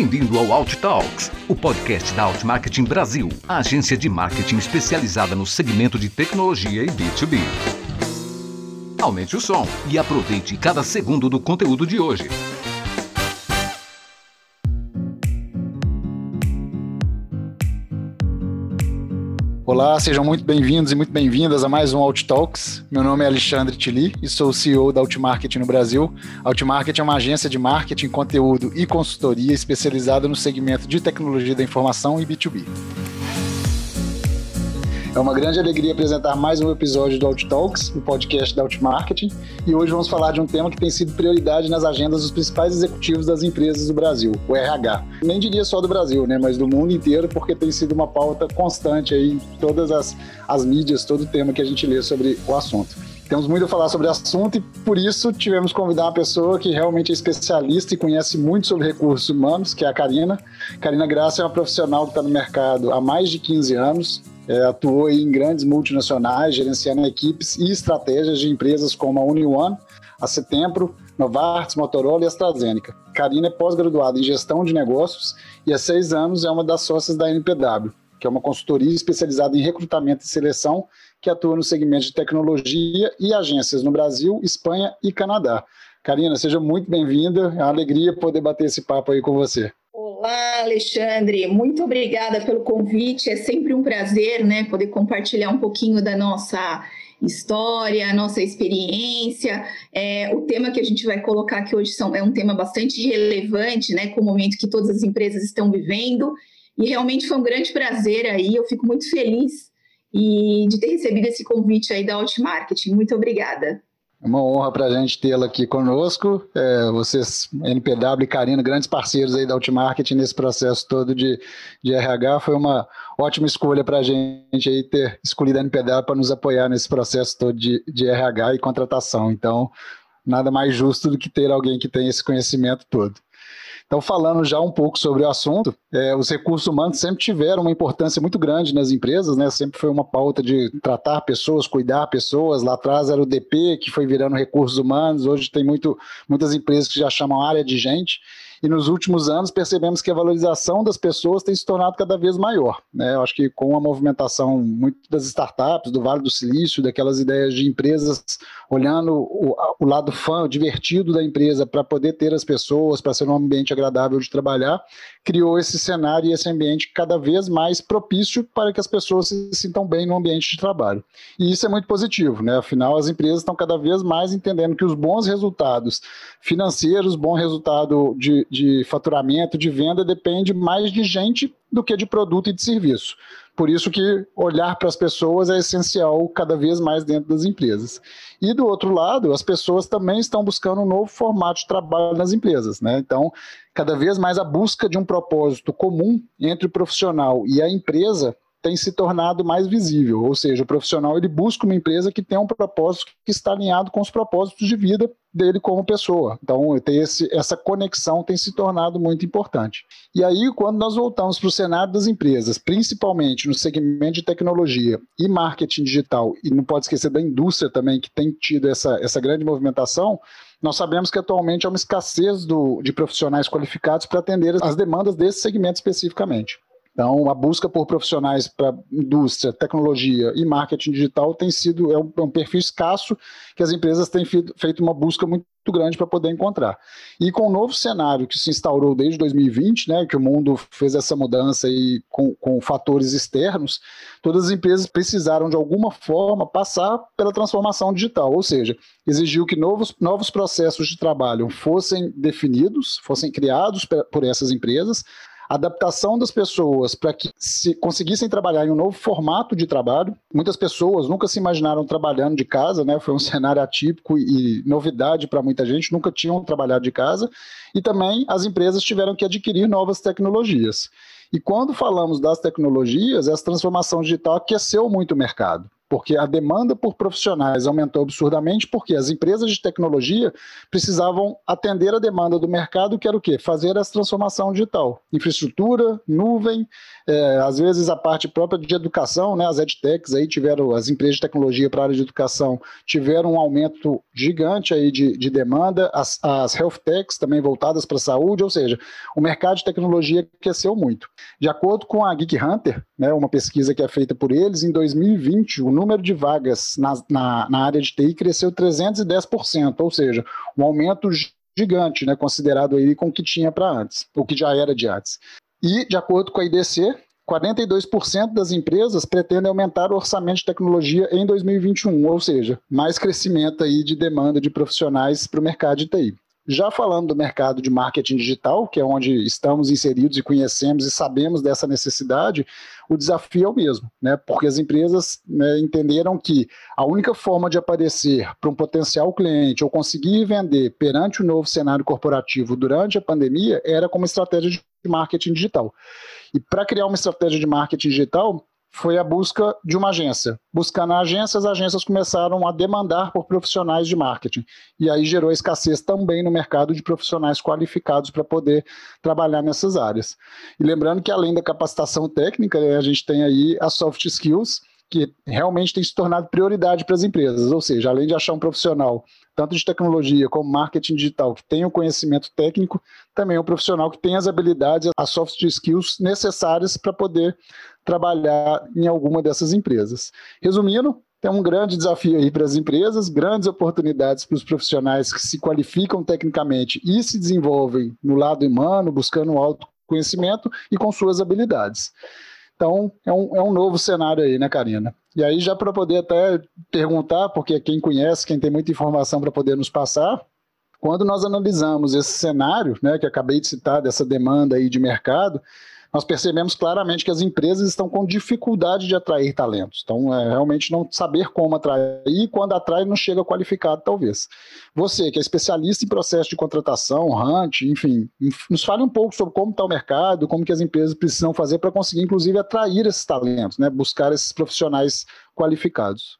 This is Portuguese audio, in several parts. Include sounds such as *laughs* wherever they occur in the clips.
Bem-vindo ao Alt Talks, o podcast da Alt Marketing Brasil, a agência de marketing especializada no segmento de tecnologia e B2B. Aumente o som e aproveite cada segundo do conteúdo de hoje. Olá, sejam muito bem-vindos e muito bem-vindas a mais um Alt Talks. Meu nome é Alexandre Tili e sou o CEO da Outmarket no Brasil. A Outmarket é uma agência de marketing, conteúdo e consultoria especializada no segmento de tecnologia da informação e B2B. É uma grande alegria apresentar mais um episódio do Out Talks, o podcast da Out Marketing, e hoje vamos falar de um tema que tem sido prioridade nas agendas dos principais executivos das empresas do Brasil, o RH. Nem diria só do Brasil, né, mas do mundo inteiro, porque tem sido uma pauta constante aí em todas as, as mídias, todo o tema que a gente lê sobre o assunto. Temos muito a falar sobre o assunto e por isso tivemos que convidar uma pessoa que realmente é especialista e conhece muito sobre recursos humanos, que é a Karina. Karina Graça é uma profissional que está no mercado há mais de 15 anos, é, atuou em grandes multinacionais, gerenciando equipes e estratégias de empresas como a UniOne, a Setembro, Novartis, Motorola e AstraZeneca. Karina é pós-graduada em gestão de negócios e há seis anos é uma das sócias da NPW, que é uma consultoria especializada em recrutamento e seleção que atua no segmento de tecnologia e agências no Brasil, Espanha e Canadá. Karina, seja muito bem-vinda. É uma alegria poder bater esse papo aí com você. Olá, Alexandre. Muito obrigada pelo convite. É sempre um prazer, né, poder compartilhar um pouquinho da nossa história, nossa experiência. É, o tema que a gente vai colocar aqui hoje são, é um tema bastante relevante, né, com o momento que todas as empresas estão vivendo. E realmente foi um grande prazer aí. Eu fico muito feliz e de ter recebido esse convite aí da Outmarketing. Muito obrigada. É uma honra para a gente tê-la aqui conosco. É, vocês, NPW e Karina, grandes parceiros aí da Outmarketing nesse processo todo de, de RH. Foi uma ótima escolha para a gente aí ter escolhido a NPW para nos apoiar nesse processo todo de, de RH e contratação. Então, nada mais justo do que ter alguém que tem esse conhecimento todo. Então, falando já um pouco sobre o assunto, é, os recursos humanos sempre tiveram uma importância muito grande nas empresas, né? Sempre foi uma pauta de tratar pessoas, cuidar pessoas. Lá atrás era o DP, que foi virando recursos humanos. Hoje tem muito, muitas empresas que já chamam área de gente e nos últimos anos percebemos que a valorização das pessoas tem se tornado cada vez maior. Né? Eu acho que com a movimentação muito das startups, do Vale do Silício, daquelas ideias de empresas olhando o, o lado fã, divertido da empresa para poder ter as pessoas, para ser um ambiente agradável de trabalhar, criou esse cenário e esse ambiente cada vez mais propício para que as pessoas se sintam bem no ambiente de trabalho. E isso é muito positivo, né? Afinal, as empresas estão cada vez mais entendendo que os bons resultados financeiros, bom resultado de, de faturamento, de venda, depende mais de gente do que de produto e de serviço. Por isso que olhar para as pessoas é essencial cada vez mais dentro das empresas. E do outro lado, as pessoas também estão buscando um novo formato de trabalho nas empresas, né? Então, cada vez mais a busca de um propósito comum entre o profissional e a empresa tem se tornado mais visível, ou seja, o profissional ele busca uma empresa que tem um propósito que está alinhado com os propósitos de vida dele como pessoa. Então, ter esse, essa conexão tem se tornado muito importante. E aí, quando nós voltamos para o cenário das empresas, principalmente no segmento de tecnologia e marketing digital, e não pode esquecer da indústria também, que tem tido essa, essa grande movimentação, nós sabemos que atualmente há uma escassez do, de profissionais qualificados para atender as demandas desse segmento especificamente. Então, a busca por profissionais para indústria, tecnologia e marketing digital tem sido é um, é um perfil escasso que as empresas têm feito uma busca muito grande para poder encontrar. E com o novo cenário que se instaurou desde 2020, né, que o mundo fez essa mudança e com, com fatores externos, todas as empresas precisaram de alguma forma passar pela transformação digital, ou seja, exigiu que novos, novos processos de trabalho fossem definidos, fossem criados por essas empresas, adaptação das pessoas para que se conseguissem trabalhar em um novo formato de trabalho. Muitas pessoas nunca se imaginaram trabalhando de casa, né? Foi um *laughs* cenário atípico e novidade para muita gente, nunca tinham trabalhado de casa. E também as empresas tiveram que adquirir novas tecnologias. E quando falamos das tecnologias, essa transformação digital aqueceu muito o mercado. Porque a demanda por profissionais aumentou absurdamente, porque as empresas de tecnologia precisavam atender a demanda do mercado, que era o quê? Fazer essa transformação digital. Infraestrutura, nuvem, é, às vezes a parte própria de educação, né? As edtechs aí tiveram, as empresas de tecnologia para a área de educação tiveram um aumento gigante aí de, de demanda, as, as health techs também voltadas para a saúde, ou seja, o mercado de tecnologia cresceu muito. De acordo com a Geek Hunter, né, uma pesquisa que é feita por eles, em 2020 o número de vagas na, na, na área de TI cresceu 310%, ou seja, um aumento gigante, né, considerado aí com o que tinha para antes, o que já era de antes. E, de acordo com a IDC, 42% das empresas pretendem aumentar o orçamento de tecnologia em 2021, ou seja, mais crescimento aí de demanda de profissionais para o mercado de TI. Já falando do mercado de marketing digital, que é onde estamos inseridos e conhecemos e sabemos dessa necessidade, o desafio é o mesmo, né? porque as empresas né, entenderam que a única forma de aparecer para um potencial cliente ou conseguir vender perante o novo cenário corporativo durante a pandemia era como estratégia de marketing digital. E para criar uma estratégia de marketing digital, foi a busca de uma agência. Buscando a agência, as agências começaram a demandar por profissionais de marketing. E aí gerou escassez também no mercado de profissionais qualificados para poder trabalhar nessas áreas. E lembrando que além da capacitação técnica, né, a gente tem aí as soft skills, que realmente tem se tornado prioridade para as empresas. Ou seja, além de achar um profissional tanto de tecnologia como marketing digital, que tenha o conhecimento técnico, também um profissional que tenha as habilidades, as soft skills necessárias para poder trabalhar em alguma dessas empresas. Resumindo, tem um grande desafio aí para as empresas, grandes oportunidades para os profissionais que se qualificam tecnicamente e se desenvolvem no lado humano, buscando um autoconhecimento e com suas habilidades. Então, é um, é um novo cenário aí, né, Karina? E aí, já para poder até perguntar, porque quem conhece, quem tem muita informação para poder nos passar, quando nós analisamos esse cenário, né, que acabei de citar, dessa demanda aí de mercado, nós percebemos claramente que as empresas estão com dificuldade de atrair talentos. Então, é realmente não saber como atrair e quando atrai não chega qualificado, talvez. Você, que é especialista em processo de contratação, hunt, enfim, nos fale um pouco sobre como está o mercado, como que as empresas precisam fazer para conseguir, inclusive, atrair esses talentos, né? buscar esses profissionais qualificados.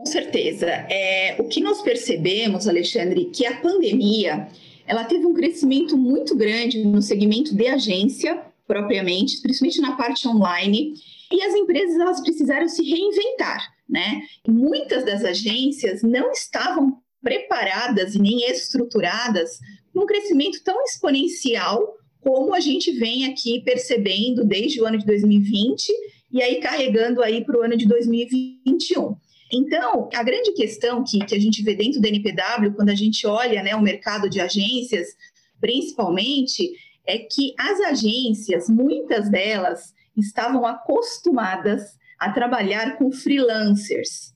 Com certeza. É, o que nós percebemos, Alexandre, que a pandemia ela teve um crescimento muito grande no segmento de agência propriamente, principalmente na parte online, e as empresas elas precisaram se reinventar, né? muitas das agências não estavam preparadas e nem estruturadas para um crescimento tão exponencial como a gente vem aqui percebendo desde o ano de 2020 e aí carregando aí para o ano de 2021. Então, a grande questão que, que a gente vê dentro da NPW, quando a gente olha né, o mercado de agências, principalmente, é que as agências, muitas delas, estavam acostumadas a trabalhar com freelancers.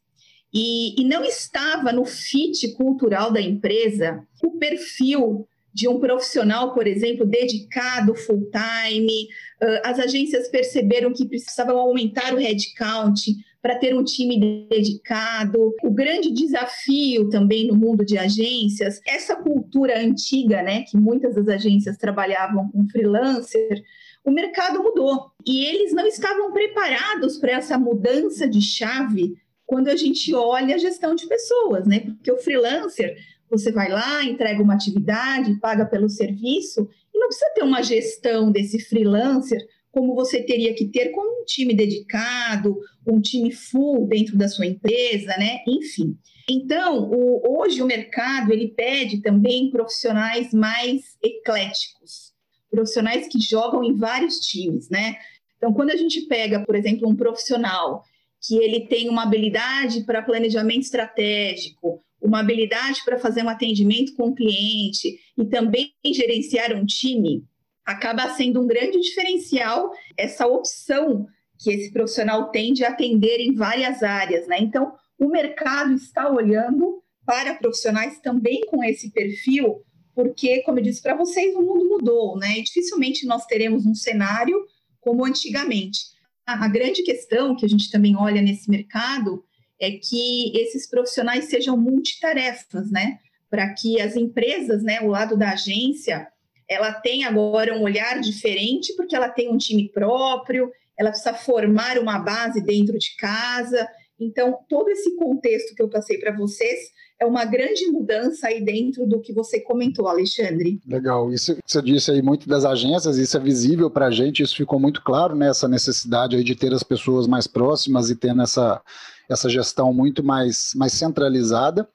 E, e não estava no fit cultural da empresa o perfil de um profissional, por exemplo, dedicado full time. Uh, as agências perceberam que precisavam aumentar o headcount para ter um time dedicado. O grande desafio também no mundo de agências, essa cultura antiga, né, que muitas das agências trabalhavam com freelancer, o mercado mudou e eles não estavam preparados para essa mudança de chave quando a gente olha a gestão de pessoas, né? Porque o freelancer, você vai lá, entrega uma atividade, paga pelo serviço e não precisa ter uma gestão desse freelancer como você teria que ter com um time dedicado, um time full dentro da sua empresa, né? Enfim. Então, o, hoje o mercado ele pede também profissionais mais ecléticos, profissionais que jogam em vários times, né? Então, quando a gente pega, por exemplo, um profissional que ele tem uma habilidade para planejamento estratégico, uma habilidade para fazer um atendimento com o cliente e também gerenciar um time, acaba sendo um grande diferencial essa opção que esse profissional tem de atender em várias áreas, né? Então, o mercado está olhando para profissionais também com esse perfil, porque, como eu disse para vocês, o mundo mudou, né? E dificilmente nós teremos um cenário como antigamente. A, a grande questão que a gente também olha nesse mercado é que esses profissionais sejam multitarefas, né? Para que as empresas, né, o lado da agência, ela tem agora um olhar diferente, porque ela tem um time próprio, ela precisa formar uma base dentro de casa. Então, todo esse contexto que eu passei para vocês é uma grande mudança aí dentro do que você comentou, Alexandre. Legal. Isso você disse aí muito das agências, isso é visível para a gente, isso ficou muito claro, né? Essa necessidade aí de ter as pessoas mais próximas e tendo essa, essa gestão muito mais, mais centralizada.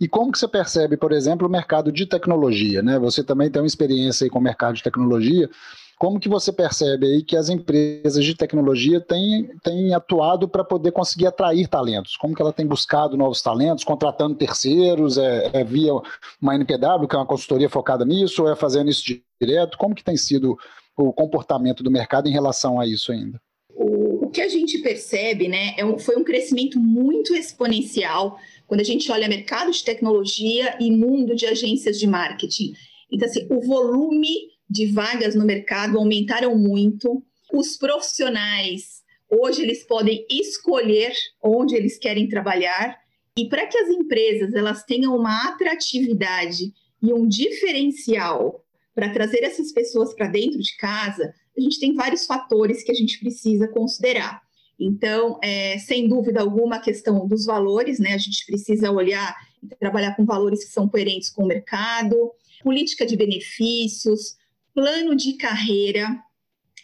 E como que você percebe, por exemplo, o mercado de tecnologia, né? Você também tem uma experiência aí com o mercado de tecnologia. Como que você percebe aí que as empresas de tecnologia têm, têm atuado para poder conseguir atrair talentos? Como que ela tem buscado novos talentos, contratando terceiros, é, é via uma NPW, que é uma consultoria focada nisso, ou é fazendo isso direto? Como que tem sido o comportamento do mercado em relação a isso ainda? O, que a gente percebe, né, é um, foi um crescimento muito exponencial quando a gente olha mercado de tecnologia e mundo de agências de marketing. Então, assim, o volume de vagas no mercado aumentaram muito. Os profissionais, hoje, eles podem escolher onde eles querem trabalhar. E para que as empresas elas tenham uma atratividade e um diferencial para trazer essas pessoas para dentro de casa, a gente tem vários fatores que a gente precisa considerar. Então, é, sem dúvida alguma, a questão dos valores, né? A gente precisa olhar e trabalhar com valores que são coerentes com o mercado, política de benefícios, plano de carreira,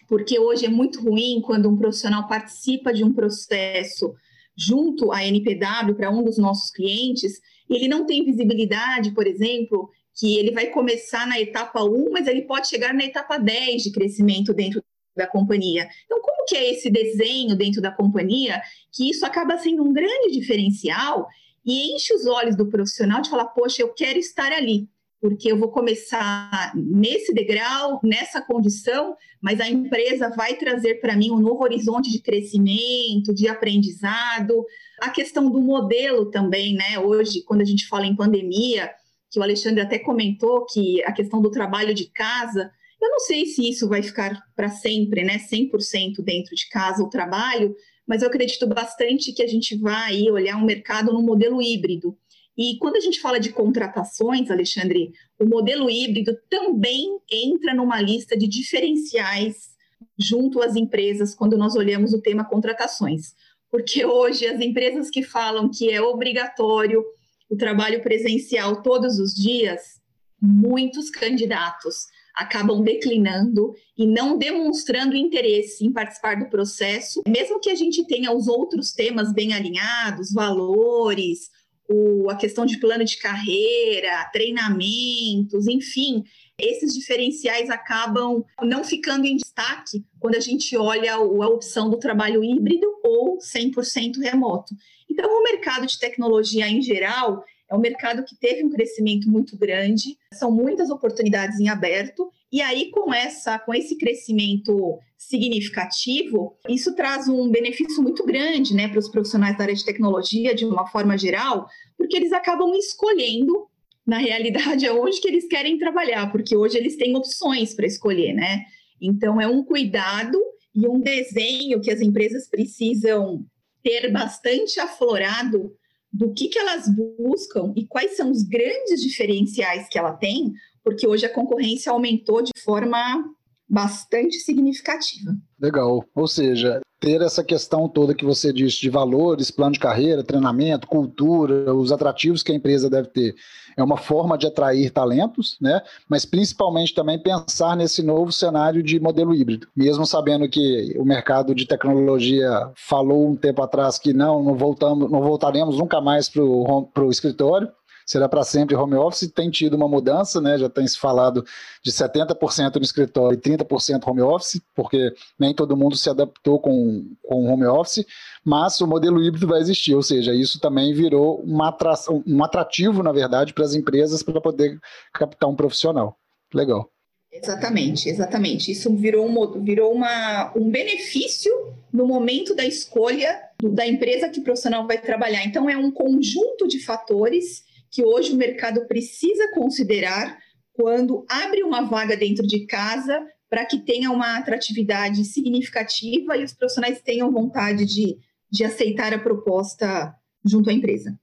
porque hoje é muito ruim quando um profissional participa de um processo junto à NPW para um dos nossos clientes, e ele não tem visibilidade, por exemplo, que ele vai começar na etapa 1, mas ele pode chegar na etapa 10 de crescimento dentro da companhia. Então, como que é esse desenho dentro da companhia que isso acaba sendo um grande diferencial e enche os olhos do profissional de falar, poxa, eu quero estar ali porque eu vou começar nesse degrau, nessa condição, mas a empresa vai trazer para mim um novo horizonte de crescimento, de aprendizado. A questão do modelo também, né? Hoje, quando a gente fala em pandemia, que o Alexandre até comentou que a questão do trabalho de casa, eu não sei se isso vai ficar para sempre, né? 100% dentro de casa o trabalho, mas eu acredito bastante que a gente vai olhar um mercado no modelo híbrido e quando a gente fala de contratações, Alexandre, o modelo híbrido também entra numa lista de diferenciais junto às empresas quando nós olhamos o tema contratações. Porque hoje as empresas que falam que é obrigatório o trabalho presencial todos os dias, muitos candidatos acabam declinando e não demonstrando interesse em participar do processo, mesmo que a gente tenha os outros temas bem alinhados, valores, o, a questão de plano de carreira, treinamentos, enfim, esses diferenciais acabam não ficando em destaque quando a gente olha a opção do trabalho híbrido ou 100% remoto. Então, o mercado de tecnologia em geral é um mercado que teve um crescimento muito grande, são muitas oportunidades em aberto, e aí com essa com esse crescimento significativo, isso traz um benefício muito grande, né, para os profissionais da área de tecnologia de uma forma geral, porque eles acabam escolhendo na realidade *laughs* aonde que eles querem trabalhar, porque hoje eles têm opções para escolher, né? Então é um cuidado e um desenho que as empresas precisam ter bastante aflorado do que, que elas buscam e quais são os grandes diferenciais que ela tem, porque hoje a concorrência aumentou de forma bastante significativa. Legal. Ou seja, ter essa questão toda que você disse de valores, plano de carreira, treinamento, cultura, os atrativos que a empresa deve ter, é uma forma de atrair talentos, né? Mas principalmente também pensar nesse novo cenário de modelo híbrido. Mesmo sabendo que o mercado de tecnologia falou um tempo atrás que não, não voltamos, não voltaremos nunca mais para o escritório, será para sempre home office, tem tido uma mudança, né? Já tem se falado de 70% no escritório e 30% home office, porque nem todo mundo se adaptou com, com home office, mas o modelo híbrido vai existir, ou seja, isso também virou uma atração, um atrativo, na verdade, para as empresas para poder captar um profissional. Legal. Exatamente, exatamente. Isso virou, um, virou uma, um benefício no momento da escolha da empresa que o profissional vai trabalhar. Então, é um conjunto de fatores que hoje o mercado precisa considerar quando abre uma vaga dentro de casa para que tenha uma atratividade significativa e os profissionais tenham vontade de, de aceitar a proposta junto à empresa.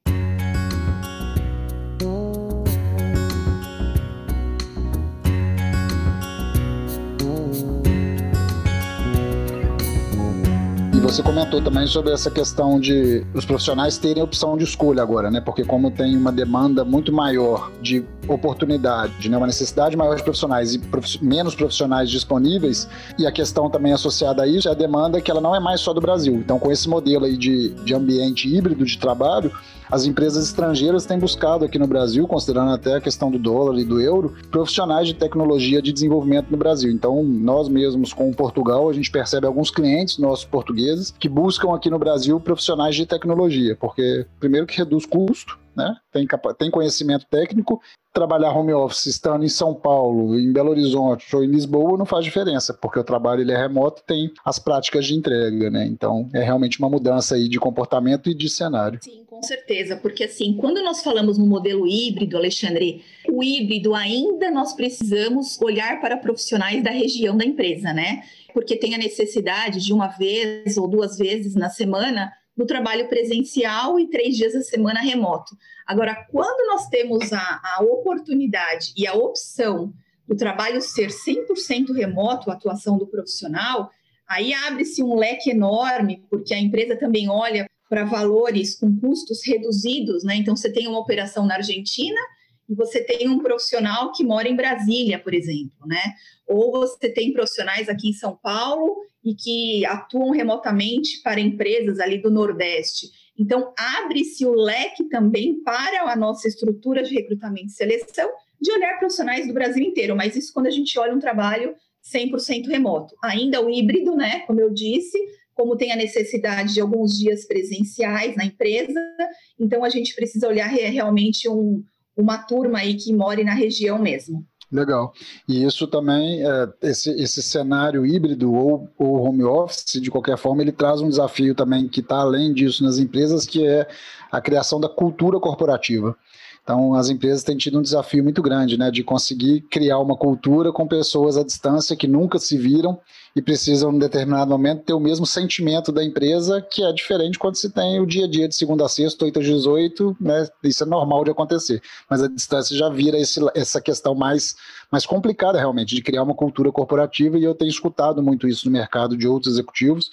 Você comentou também sobre essa questão de os profissionais terem opção de escolha agora, né? Porque como tem uma demanda muito maior de oportunidade, né? uma necessidade maior de profissionais e prof... menos profissionais disponíveis, e a questão também associada a isso é a demanda que ela não é mais só do Brasil. Então, com esse modelo aí de, de ambiente híbrido de trabalho, as empresas estrangeiras têm buscado aqui no Brasil, considerando até a questão do dólar e do euro, profissionais de tecnologia de desenvolvimento no Brasil. Então, nós mesmos com Portugal, a gente percebe alguns clientes nossos portugueses que buscam aqui no Brasil profissionais de tecnologia, porque primeiro que reduz custo, né? Tem, tem conhecimento técnico. Trabalhar home office estando em São Paulo, em Belo Horizonte ou em Lisboa não faz diferença, porque o trabalho ele é remoto e tem as práticas de entrega, né? Então é realmente uma mudança aí de comportamento e de cenário. Sim, com certeza, porque assim, quando nós falamos no modelo híbrido, Alexandre, o híbrido ainda nós precisamos olhar para profissionais da região da empresa, né? Porque tem a necessidade de uma vez ou duas vezes na semana no trabalho presencial e três dias a semana remoto. Agora, quando nós temos a, a oportunidade e a opção do trabalho ser 100% remoto, a atuação do profissional, aí abre-se um leque enorme, porque a empresa também olha para valores com custos reduzidos, né? Então, você tem uma operação na Argentina e você tem um profissional que mora em Brasília, por exemplo, né? Ou você tem profissionais aqui em São Paulo e que atuam remotamente para empresas ali do Nordeste. Então, abre-se o leque também para a nossa estrutura de recrutamento e seleção de olhar profissionais do Brasil inteiro, mas isso quando a gente olha um trabalho 100% remoto. Ainda o híbrido, né, como eu disse, como tem a necessidade de alguns dias presenciais na empresa, então a gente precisa olhar realmente um, uma turma aí que more na região mesmo. Legal. E isso também, é, esse, esse cenário híbrido ou, ou home office, de qualquer forma, ele traz um desafio também que está além disso nas empresas, que é a criação da cultura corporativa. Então, as empresas têm tido um desafio muito grande, né, de conseguir criar uma cultura com pessoas à distância que nunca se viram e precisam, em determinado momento, ter o mesmo sentimento da empresa, que é diferente quando se tem o dia a dia de segunda a sexta, 8 a 18, né, isso é normal de acontecer. Mas a distância já vira esse, essa questão mais, mais complicada, realmente, de criar uma cultura corporativa, e eu tenho escutado muito isso no mercado de outros executivos,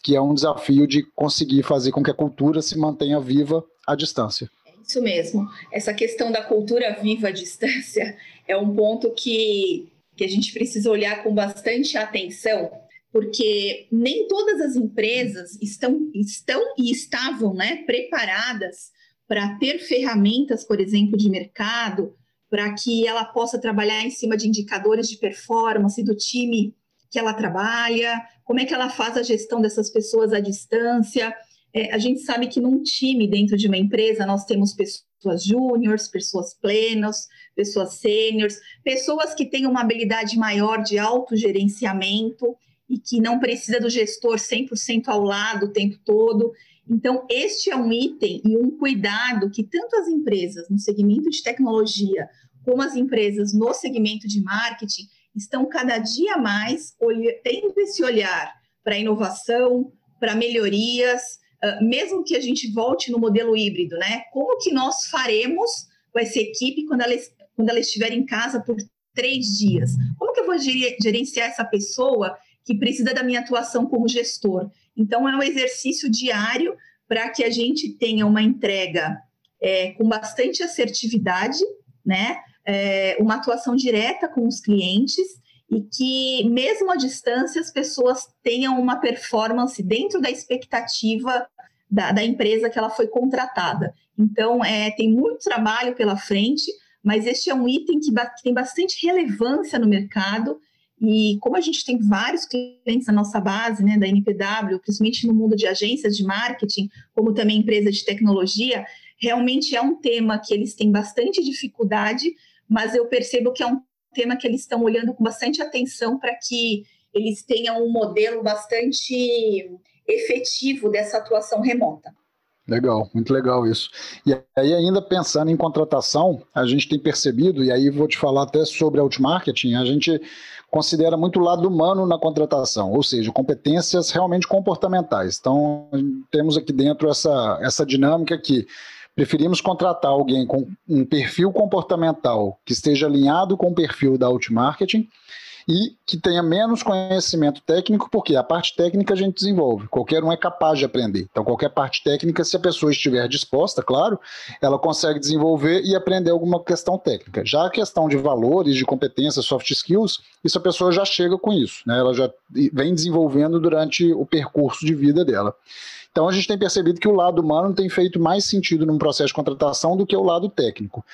que é um desafio de conseguir fazer com que a cultura se mantenha viva à distância. Isso mesmo. Essa questão da cultura viva à distância é um ponto que, que a gente precisa olhar com bastante atenção, porque nem todas as empresas estão, estão e estavam né, preparadas para ter ferramentas, por exemplo, de mercado, para que ela possa trabalhar em cima de indicadores de performance do time que ela trabalha, como é que ela faz a gestão dessas pessoas à distância. É, a gente sabe que num time dentro de uma empresa nós temos pessoas júniores, pessoas plenas, pessoas sêniores, pessoas que têm uma habilidade maior de autogerenciamento e que não precisa do gestor 100% ao lado o tempo todo. Então, este é um item e um cuidado que tanto as empresas no segmento de tecnologia como as empresas no segmento de marketing estão cada dia mais tendo esse olhar para inovação, para melhorias, uh, mesmo que a gente volte no modelo híbrido, né? Como que nós faremos com essa equipe quando ela, quando ela estiver em casa por três dias? Como que eu vou gerenciar essa pessoa que precisa da minha atuação como gestor? Então, é um exercício diário para que a gente tenha uma entrega é, com bastante assertividade, né? É, uma atuação direta com os clientes e que, mesmo à distância, as pessoas tenham uma performance dentro da expectativa da, da empresa que ela foi contratada. Então, é, tem muito trabalho pela frente, mas este é um item que, tem bastante relevância no mercado. E como a gente tem vários clientes na nossa base, né, da NPW, principalmente no mundo de agências de marketing, como também empresas de tecnologia, realmente é um tema que eles têm bastante dificuldade, mas eu percebo que é um tema que eles estão olhando com bastante atenção para que eles tenham um modelo bastante efetivo dessa atuação remota. Legal, muito legal isso. E aí, ainda pensando em contratação, a gente tem percebido, e aí vou te falar até sobre outmarketing, a gente considera muito o lado humano na contratação, ou seja, competências realmente comportamentais. Então, temos aqui dentro essa, essa dinâmica que Preferimos contratar alguém com um perfil comportamental que esteja alinhado com o perfil da outmarketing e que tenha menos conhecimento técnico, porque a parte técnica a gente desenvolve, qualquer um é capaz de aprender. Então, qualquer parte técnica, se a pessoa estiver disposta, claro, ela consegue desenvolver e aprender alguma questão técnica. Já a questão de valores, de competências, soft skills, isso a pessoa já chega com isso, né? ela já vem desenvolvendo durante o percurso de vida dela. Então a gente tem percebido que o lado humano tem feito mais sentido num processo de contratação do que o lado técnico.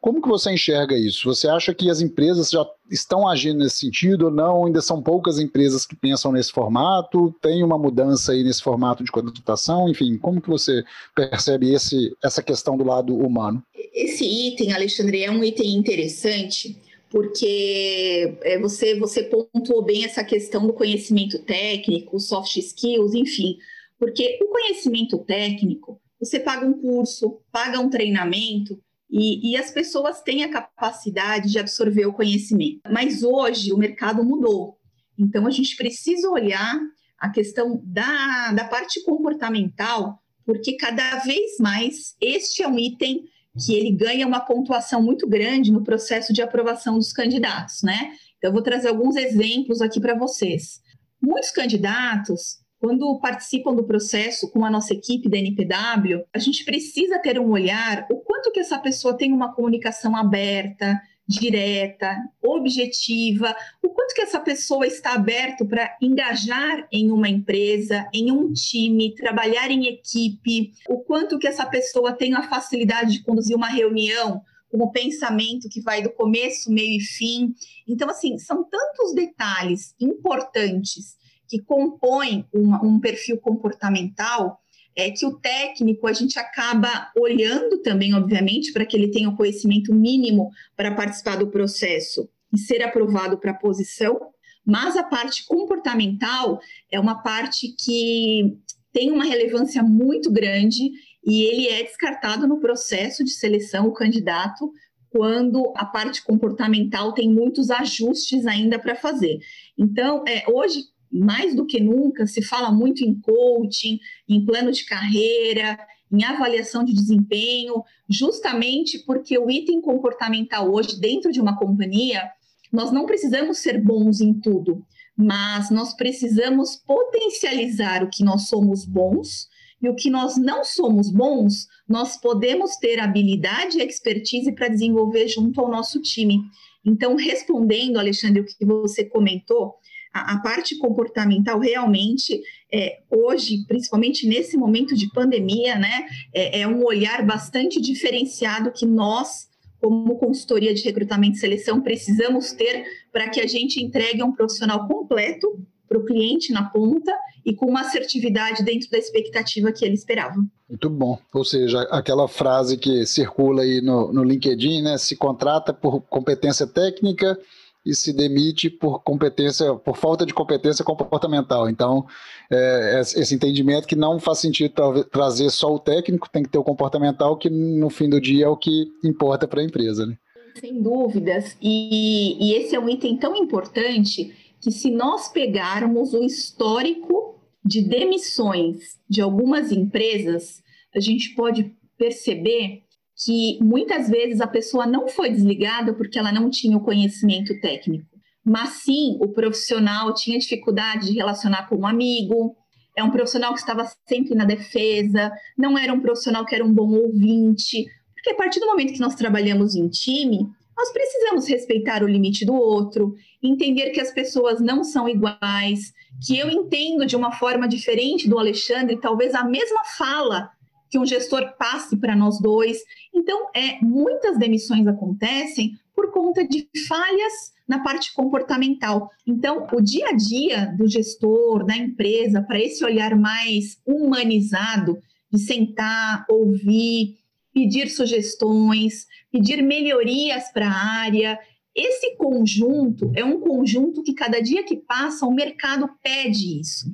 Como que você enxerga isso? Você acha que as empresas já estão agindo nesse sentido ou não? Ainda são poucas empresas que pensam nesse formato? Tem uma mudança aí nesse formato de contratação? Enfim, como que você percebe esse, essa questão do lado humano? Esse item, Alexandre, é um item interessante porque é, você, você pontuou bem essa questão do conhecimento técnico, soft skills, enfim, porque o conhecimento técnico, você paga um curso, paga um treinamento, e, e, as pessoas têm a capacidade de absorver o conhecimento. Mas hoje o mercado mudou. Então a gente precisa olhar a questão da, da parte comportamental, porque cada vez mais este é um item que ele ganha uma pontuação muito grande no processo de aprovação dos candidatos, né? Então, eu vou trazer alguns exemplos aqui para vocês. Muitos candidatos quando participam do processo com a nossa equipe da NPW, a gente precisa ter um olhar o quanto que essa pessoa tem uma comunicação aberta, direta, objetiva, o quanto que essa pessoa está aberto para engajar em uma empresa, em um time, trabalhar em equipe, o quanto que essa pessoa tem a facilidade de conduzir uma reunião com o pensamento que vai do começo, meio e fim. Então, assim, são tantos detalhes importantes que compõem uma, um perfil comportamental, é que o técnico a gente acaba olhando também, obviamente, para que ele tenha o conhecimento mínimo para participar do processo e ser aprovado para a posição, mas a parte comportamental é uma parte que tem uma relevância muito grande e ele é descartado no processo de seleção, o candidato, quando a parte comportamental tem muitos ajustes ainda para fazer. Então, é, hoje, mais do que nunca, se fala muito em coaching, em plano de carreira, em avaliação de desempenho, justamente porque o item comportamental hoje, dentro de uma companhia, nós não precisamos ser bons em tudo, mas nós precisamos potencializar o que nós somos bons e o que nós não somos bons, nós podemos ter habilidade e expertise para desenvolver junto ao nosso time. Então, respondendo, Alexandre, o que você comentou, a, a parte comportamental realmente, é, hoje, principalmente nesse momento de pandemia, né, é, é um olhar bastante diferenciado que nós, como consultoria de recrutamento e seleção, precisamos ter para que a gente entregue um profissional completo para o cliente na ponta e com uma assertividade dentro da expectativa que ele esperava. Muito bom. Ou seja, aquela frase que circula aí no, no LinkedIn, né? Se contrata por competência técnica e se demite por competência, por falta de competência comportamental. Então, é, esse entendimento que não faz sentido tra trazer só o técnico, tem que ter o comportamental, que no fim do dia é o que importa para a empresa. Né? Sem dúvidas. E, e esse é um item tão importante que, se nós pegarmos o histórico de demissões de algumas empresas, a gente pode perceber que muitas vezes a pessoa não foi desligada porque ela não tinha o conhecimento técnico, mas sim o profissional tinha dificuldade de relacionar com um amigo, é um profissional que estava sempre na defesa, não era um profissional que era um bom ouvinte, porque a partir do momento que nós trabalhamos em time, nós precisamos respeitar o limite do outro, entender que as pessoas não são iguais, que eu entendo de uma forma diferente do Alexandre, talvez a mesma fala que um gestor passe para nós dois. Então, é, muitas demissões acontecem por conta de falhas na parte comportamental. Então, o dia a dia do gestor, da empresa, para esse olhar mais humanizado, de sentar, ouvir, pedir sugestões, pedir melhorias para a área. Esse conjunto é um conjunto que cada dia que passa o mercado pede isso.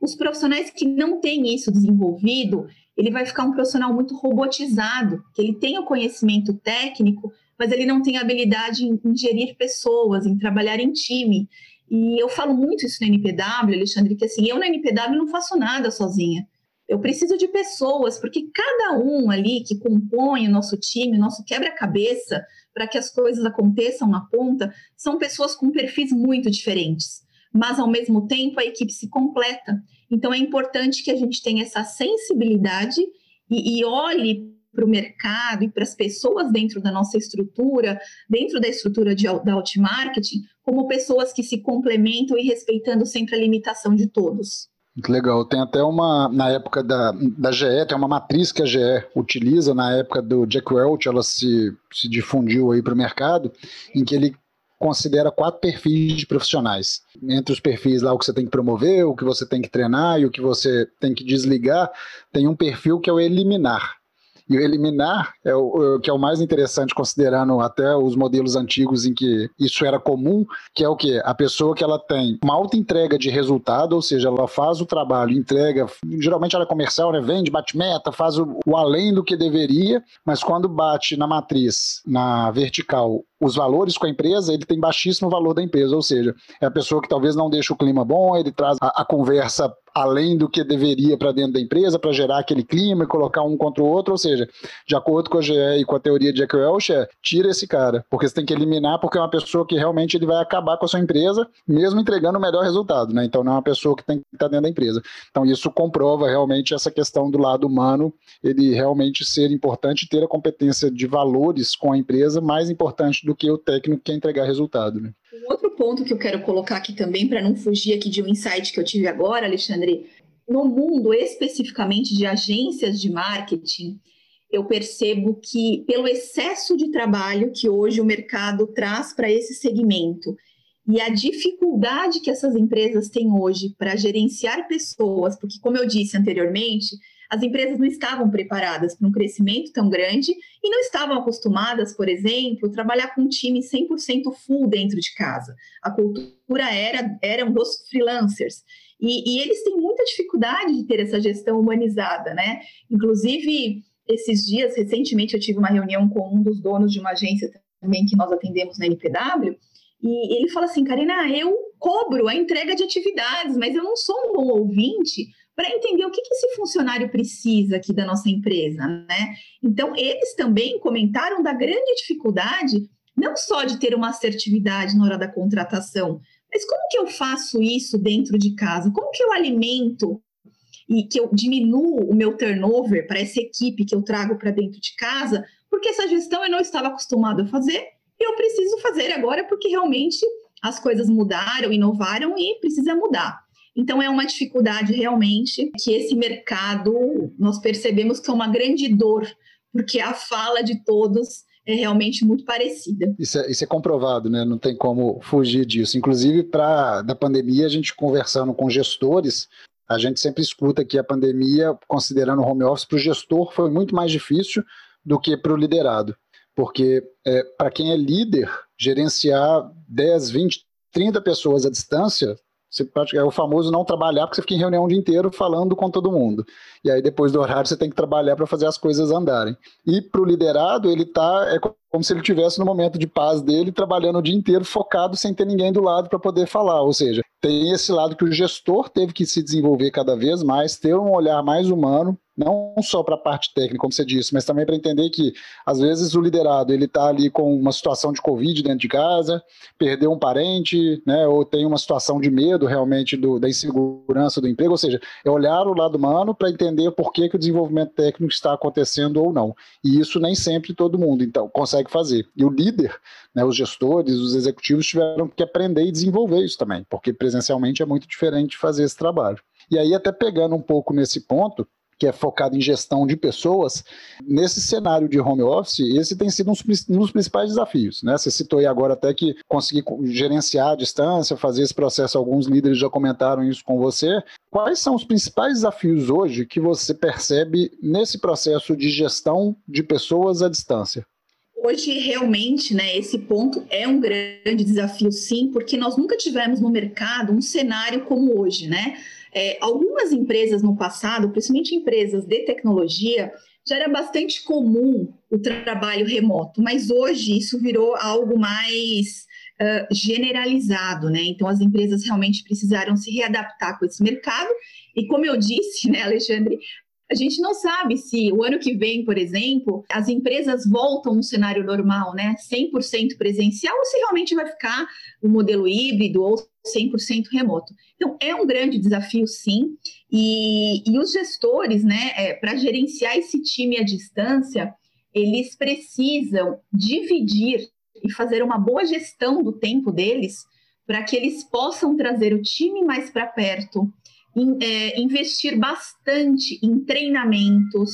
Os profissionais que não têm isso desenvolvido, ele vai ficar um profissional muito robotizado, que ele tem o conhecimento técnico, mas ele não tem habilidade em, em gerir pessoas, em trabalhar em time. E eu falo muito isso no NPW, Alexandre, que assim, eu na NPW não faço nada sozinha. Eu preciso de pessoas, porque cada um ali que compõe o nosso time, o nosso quebra-cabeça, para que as coisas aconteçam na ponta, são pessoas com perfis muito diferentes, mas ao mesmo tempo a equipe se completa. Então é importante que a gente tenha essa sensibilidade e, e olhe para o mercado e para as pessoas dentro da nossa estrutura, dentro da estrutura de, da Outmarketing, como pessoas que se complementam e respeitando sempre a limitação de todos. Muito legal. Tem até uma, na época da, da GE, tem uma matriz que a GE utiliza, na época do Jack Welch, ela se, se difundiu aí para o mercado, em que ele considera quatro perfis de profissionais. Entre os perfis lá, o que você tem que promover, o que você tem que treinar e o que você tem que desligar, tem um perfil que é o eliminar. E o eliminar é o, que é o mais interessante, considerando até os modelos antigos em que isso era comum, que é o que? A pessoa que ela tem uma alta entrega de resultado, ou seja, ela faz o trabalho, entrega, geralmente ela é comercial, né? Vende, bate meta, faz o, o além do que deveria, mas quando bate na matriz, na vertical, os valores com a empresa, ele tem baixíssimo valor da empresa, ou seja, é a pessoa que talvez não deixe o clima bom, ele traz a, a conversa além do que deveria para dentro da empresa, para gerar aquele clima e colocar um contra o outro, ou seja, de acordo com a GE e com a teoria de Jack Welch, é, tira esse cara, porque você tem que eliminar, porque é uma pessoa que realmente ele vai acabar com a sua empresa, mesmo entregando o melhor resultado, né? Então não é uma pessoa que tem que estar dentro da empresa. Então isso comprova realmente essa questão do lado humano, ele realmente ser importante, ter a competência de valores com a empresa, mais importante do que o técnico que quer entregar resultado, né? Um outro ponto que eu quero colocar aqui também, para não fugir aqui de um insight que eu tive agora, Alexandre, no mundo especificamente de agências de marketing, eu percebo que, pelo excesso de trabalho que hoje o mercado traz para esse segmento e a dificuldade que essas empresas têm hoje para gerenciar pessoas, porque, como eu disse anteriormente, as empresas não estavam preparadas para um crescimento tão grande e não estavam acostumadas, por exemplo, a trabalhar com um time 100% full dentro de casa. A cultura era eram dos freelancers. E, e eles têm muita dificuldade de ter essa gestão humanizada, né? Inclusive, esses dias, recentemente, eu tive uma reunião com um dos donos de uma agência também que nós atendemos na NPW, e ele fala assim, Karina, eu cobro a entrega de atividades, mas eu não sou um bom ouvinte para entender o que, que esse funcionário precisa aqui da nossa empresa, né? Então, eles também comentaram da grande dificuldade, não só de ter uma assertividade na hora da contratação, mas como que eu faço isso dentro de casa? Como que eu alimento e que eu diminuo o meu turnover para essa equipe que eu trago para dentro de casa? Porque essa gestão eu não estava acostumado a fazer e eu preciso fazer agora porque realmente as coisas mudaram, inovaram e precisa mudar. Então, é uma dificuldade realmente que esse mercado, nós percebemos que é uma grande dor, porque a fala de todos é realmente muito parecida. Isso é, isso é comprovado, né? Não tem como fugir disso. Inclusive, para da pandemia, a gente conversando com gestores, a gente sempre escuta que a pandemia, considerando o home office, para o gestor foi muito mais difícil do que para o liderado. Porque é, para quem é líder, gerenciar 10, 20, 30 pessoas à distância você é o famoso não trabalhar, porque você fica em reunião o dia inteiro falando com todo mundo. E aí, depois do horário, você tem que trabalhar para fazer as coisas andarem. E para o liderado, ele tá. É como se ele tivesse no momento de paz dele, trabalhando o dia inteiro, focado, sem ter ninguém do lado para poder falar. Ou seja, tem esse lado que o gestor teve que se desenvolver cada vez mais, ter um olhar mais humano, não só para a parte técnica, como você disse, mas também para entender que às vezes o liderado ele está ali com uma situação de covid dentro de casa, perdeu um parente, né, ou tem uma situação de medo realmente do, da insegurança do emprego, ou seja, é olhar o lado humano para entender por que, que o desenvolvimento técnico está acontecendo ou não. E isso nem sempre todo mundo então consegue fazer. E o líder, né, os gestores, os executivos tiveram que aprender e desenvolver isso também, porque presencialmente é muito diferente fazer esse trabalho. E aí, até pegando um pouco nesse ponto, que é focado em gestão de pessoas, nesse cenário de home office, esse tem sido um dos principais desafios. Né? Você citou aí agora até que conseguir gerenciar a distância, fazer esse processo, alguns líderes já comentaram isso com você. Quais são os principais desafios hoje que você percebe nesse processo de gestão de pessoas à distância? Hoje, realmente, né, esse ponto é um grande desafio, sim, porque nós nunca tivemos no mercado um cenário como hoje, né? É, algumas empresas no passado, principalmente empresas de tecnologia, já era bastante comum o trabalho remoto, mas hoje isso virou algo mais uh, generalizado, né? Então as empresas realmente precisaram se readaptar com esse mercado. E como eu disse, né, Alexandre, A gente não sabe se o ano que vem, por exemplo, as empresas voltam um cenário normal, né? 100% presencial, ou se realmente vai ficar o um modelo híbrido ou 100% remoto. Então, é um grande desafio, sim. E, e os gestores, né, é, para gerenciar esse time à distância, eles precisam dividir e fazer uma boa gestão do tempo deles para que eles possam trazer o time mais para perto, é, investir bastante em treinamentos,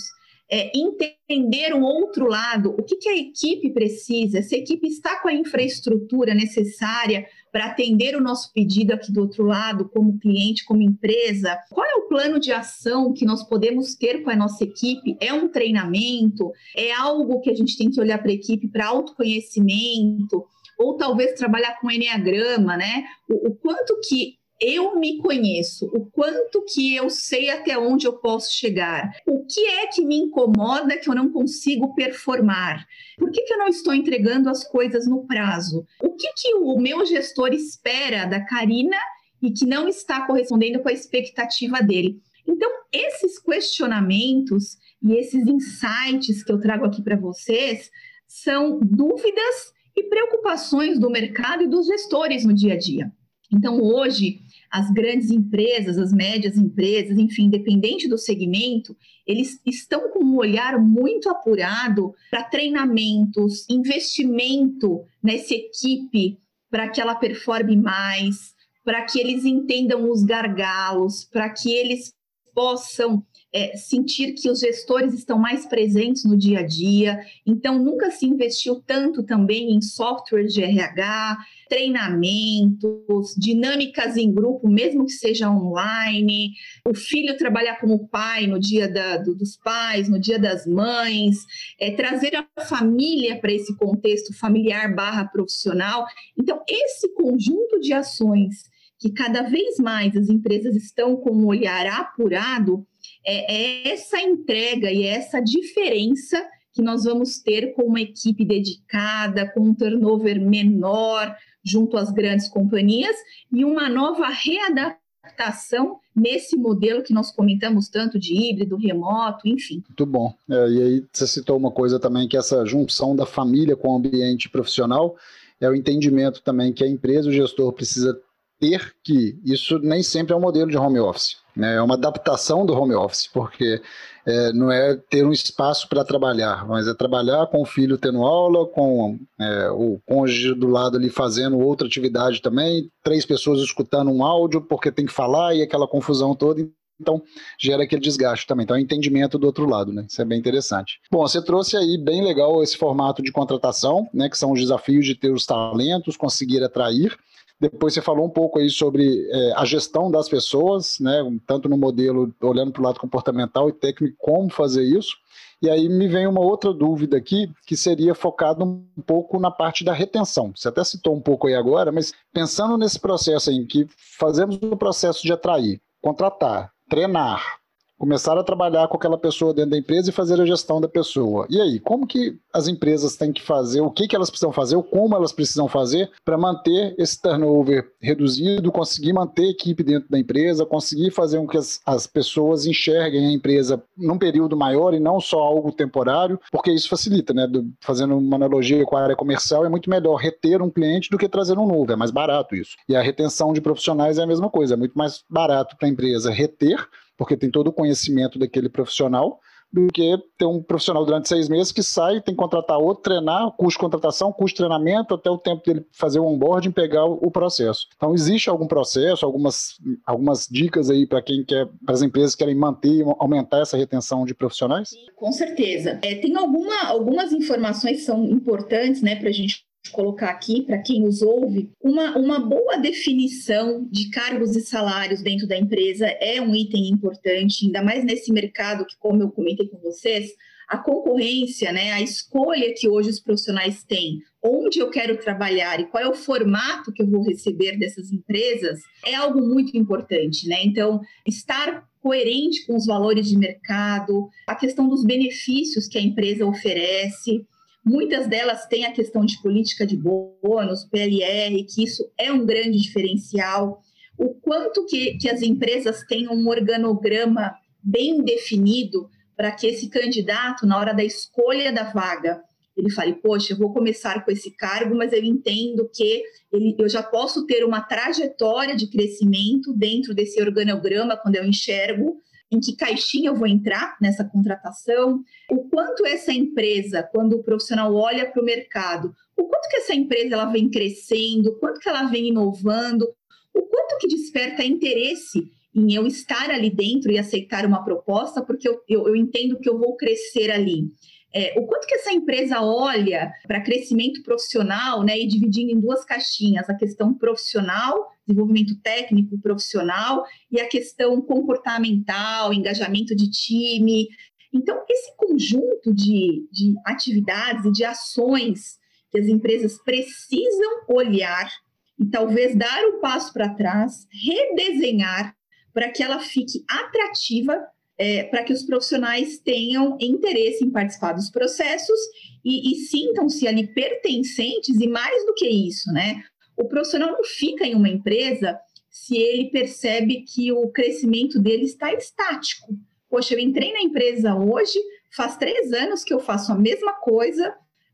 é, entender o outro lado, o que, que, a equipe precisa, se a equipe está com a infraestrutura necessária para atender o nosso pedido aqui do outro lado, como cliente, como empresa, qual é o plano de ação que nós podemos ter com a nossa equipe? É um treinamento? É algo que a gente tem que olhar para a equipe para autoconhecimento? Ou talvez trabalhar com Enneagrama, né? O, o quanto que eu me conheço, o quanto que eu sei até onde eu posso chegar, o que é que me incomoda que eu não consigo performar, por que, que eu não estou entregando as coisas no prazo, o que, que o meu gestor espera da Karina e que não está correspondendo com a expectativa dele. Então, esses questionamentos e esses insights que eu trago aqui para vocês são dúvidas e preocupações do mercado e dos gestores no dia a dia. Então, hoje, as grandes empresas, as médias empresas, enfim, independente do segmento, eles estão com um olhar muito apurado para treinamentos, investimento nessa equipe para que ela performe mais, para que eles entendam os gargalos, para que eles possam é, sentir que os gestores estão mais presentes no dia a dia. Então, nunca se investiu tanto também em software de RH, treinamentos, dinâmicas em grupo, mesmo que seja online, o filho trabalhar como pai no dia da, do, dos pais, no dia das mães, é, trazer a família para esse contexto familiar barra profissional. Então, esse conjunto de ações que cada vez mais as empresas estão com um olhar apurado, é, é essa entrega e essa diferença que nós vamos ter com uma equipe dedicada, com um turnover menor junto às grandes companhias e uma nova readaptação nesse modelo que nós comentamos tanto de híbrido, remoto, enfim. Muito bom. É, e aí você citou uma coisa também que essa junção da família com o ambiente profissional é o entendimento também que a empresa, o gestor precisa ter que isso nem sempre é um modelo de home office, né? é uma adaptação do home office, porque é, não é ter um espaço para trabalhar, mas é trabalhar com o filho tendo aula, com é, o cônjuge do lado ali fazendo outra atividade também, três pessoas escutando um áudio porque tem que falar e aquela confusão toda. Então, gera aquele desgaste também. Então, é entendimento do outro lado, né? Isso é bem interessante. Bom, você trouxe aí bem legal esse formato de contratação, né? Que são os desafios de ter os talentos, conseguir atrair. Depois você falou um pouco aí sobre é, a gestão das pessoas, né, tanto no modelo olhando para o lado comportamental e técnico, como fazer isso. E aí me vem uma outra dúvida aqui, que seria focado um pouco na parte da retenção. Você até citou um pouco aí agora, mas pensando nesse processo em que fazemos o processo de atrair, contratar, treinar, começar a trabalhar com aquela pessoa dentro da empresa e fazer a gestão da pessoa. E aí, como que as empresas têm que fazer, o que, que elas precisam fazer, ou como elas precisam fazer para manter esse turnover reduzido, conseguir manter a equipe dentro da empresa, conseguir fazer com que as, as pessoas enxerguem a empresa num período maior e não só algo temporário, porque isso facilita, né? Do, fazendo uma analogia com a área comercial, é muito melhor reter um cliente do que trazer um novo, é mais barato isso. E a retenção de profissionais é a mesma coisa, é muito mais barato para a empresa reter porque tem todo o conhecimento daquele profissional, do que ter um profissional durante seis meses que sai, tem que contratar outro, treinar, custo de contratação, custo de treinamento, até o tempo dele fazer o onboarding, pegar o processo. Então, existe algum processo, algumas, algumas dicas aí para quem quer, para as empresas que querem manter aumentar essa retenção de profissionais? Com certeza. É, tem alguma, algumas informações que são importantes né, para a gente colocar aqui para quem nos ouve, uma, uma boa definição de cargos e salários dentro da empresa é um item importante, ainda mais nesse mercado que, como eu comentei com vocês, a concorrência, né, a escolha que hoje os profissionais têm, onde eu quero trabalhar e qual é o formato que eu vou receber dessas empresas, é algo muito importante, né? Então, estar coerente com os valores de mercado, a questão dos benefícios que a empresa oferece, Muitas delas têm a questão de política de bônus, PLR, que isso é um grande diferencial. O quanto que, que as empresas têm um organograma bem definido para que esse candidato, na hora da escolha da vaga, ele fale, poxa, eu vou começar com esse cargo, mas eu entendo que ele, eu já posso ter uma trajetória de crescimento dentro desse organograma quando eu enxergo em que caixinha eu vou entrar nessa contratação, o quanto essa empresa, quando o profissional olha para o mercado, o quanto que essa empresa ela vem crescendo, o quanto que ela vem inovando, o quanto que desperta interesse em eu estar ali dentro e aceitar uma proposta, porque eu, eu, eu entendo que eu vou crescer ali. É, o quanto que essa empresa olha para crescimento profissional, né, e dividindo em duas caixinhas, a questão profissional, desenvolvimento técnico profissional, e a questão comportamental, engajamento de time. Então, esse conjunto de, de atividades e de ações que as empresas precisam olhar e talvez dar um passo para trás, redesenhar para que ela fique atrativa é, para que os profissionais tenham interesse em participar dos processos e, e sintam-se ali pertencentes, e mais do que isso, né? O profissional não fica em uma empresa se ele percebe que o crescimento dele está estático. Poxa, eu entrei na empresa hoje, faz três anos que eu faço a mesma coisa,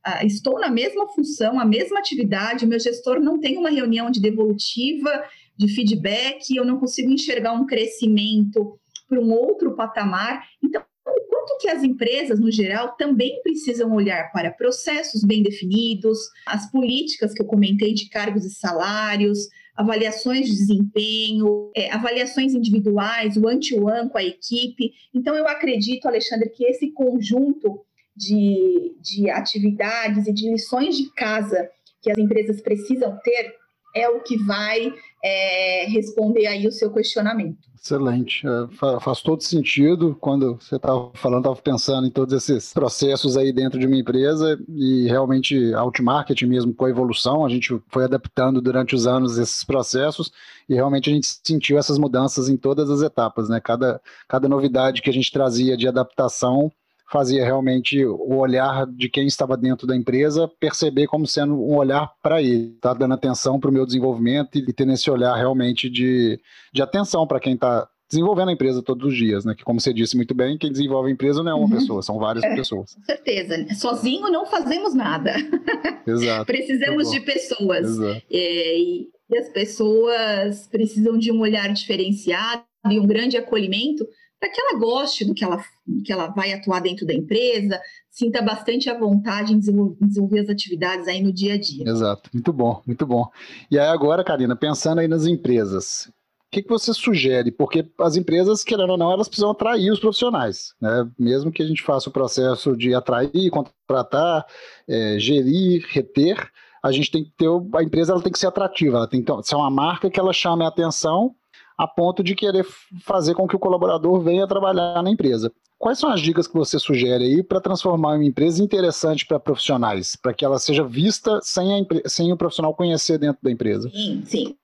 uh, estou na mesma função, a mesma atividade, meu gestor não tem uma reunião de devolutiva, de feedback, eu não consigo enxergar um crescimento para um outro patamar. Então, o quanto que as empresas, no geral, também precisam olhar para processos bem definidos, as políticas que eu comentei de cargos e salários, avaliações de desempenho, é, avaliações individuais, o one-to-one com a equipe. Então, eu acredito, Alexandre, que esse conjunto de, de atividades e de lições de casa que as empresas precisam ter é o que vai é, responder aí o seu questionamento. Excelente, é, faz todo sentido. Quando você estava falando, estava pensando em todos esses processos aí dentro de uma empresa e realmente a mesmo com a evolução, a gente foi adaptando durante os anos esses processos e realmente a gente sentiu essas mudanças em todas as etapas, né? Cada, cada novidade que a gente trazia de adaptação fazia realmente o olhar de quem estava dentro da empresa perceber como sendo um olhar para ele, tá dando atenção para o meu desenvolvimento e tendo esse olhar realmente de, de atenção para quem está desenvolvendo a empresa todos os dias, né? Que como você disse muito bem, quem desenvolve a empresa não é uma uhum. pessoa, são várias é, pessoas. Com certeza. Sozinho não fazemos nada. *laughs* Exato. Precisamos tá de pessoas. Exato. É, e as pessoas precisam de um olhar diferenciado e um grande acolhimento para que ela goste do que ela, que ela vai atuar dentro da empresa, sinta bastante à vontade em desenvolver, em desenvolver, as atividades aí no dia a dia. Exato, muito bom, muito bom. E aí agora, Karina, pensando aí nas empresas, o que, que você sugere? Porque as empresas, querendo ou não, elas precisam atrair os profissionais, né? Mesmo que a gente faça o processo de atrair, contratar, é, gerir, reter, a gente tem que ter, a empresa ela tem que ser atrativa, ela tem que ser uma marca que ela chame a atenção a ponto de querer fazer com que o colaborador venha trabalhar na empresa. Quais são as dicas que você sugere aí para transformar uma empresa interessante para profissionais, para que ela seja vista sem, sem o profissional conhecer dentro da empresa? Sim, sim.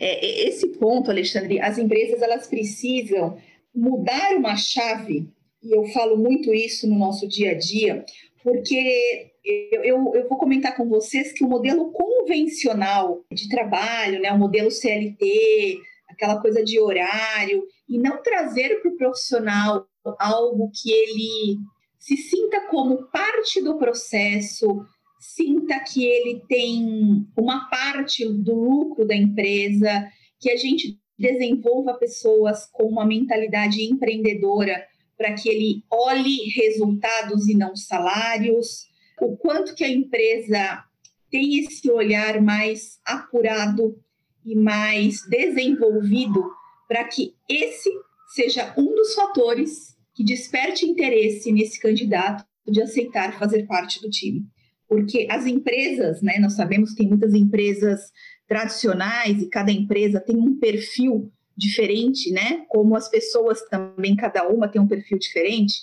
É, esse ponto, Alexandre, as empresas elas precisam mudar uma chave, e eu falo muito isso no nosso dia a dia, porque eu, eu, eu, vou comentar com vocês que o modelo convencional de trabalho, né, o modelo CLT, aquela coisa de horário, e não trazer para o profissional algo que ele se sinta como parte do processo, sinta que ele tem uma parte do lucro da empresa, que a gente desenvolva pessoas com uma mentalidade empreendedora para que ele olhe resultados e não salários, o quanto que a empresa tem esse olhar mais apurado e mais desenvolvido para que esse seja um dos fatores que desperte interesse nesse candidato de aceitar fazer parte do time. Porque as empresas, né, nós sabemos que tem muitas empresas tradicionais e cada empresa tem um perfil diferente, né? Como as pessoas também, cada uma tem um perfil diferente.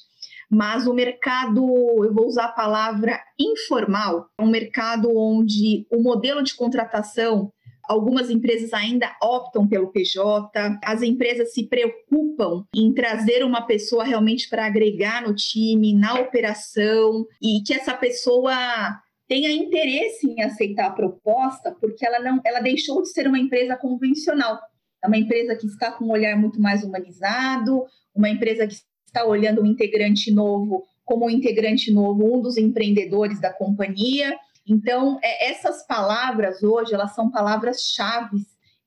Mas o mercado, eu vou usar a palavra informal, é um mercado onde o modelo de contratação Algumas empresas ainda optam pelo PJ, as empresas se preocupam em trazer uma pessoa realmente para agregar no time, na operação, e que essa pessoa tenha interesse em aceitar a proposta, porque ela não, ela deixou de ser uma empresa convencional. é uma empresa que está com um olhar muito mais humanizado, uma empresa que está olhando um integrante novo como um integrante novo, um dos empreendedores da companhia. Então, é, essas palavras hoje, elas são palavras-chave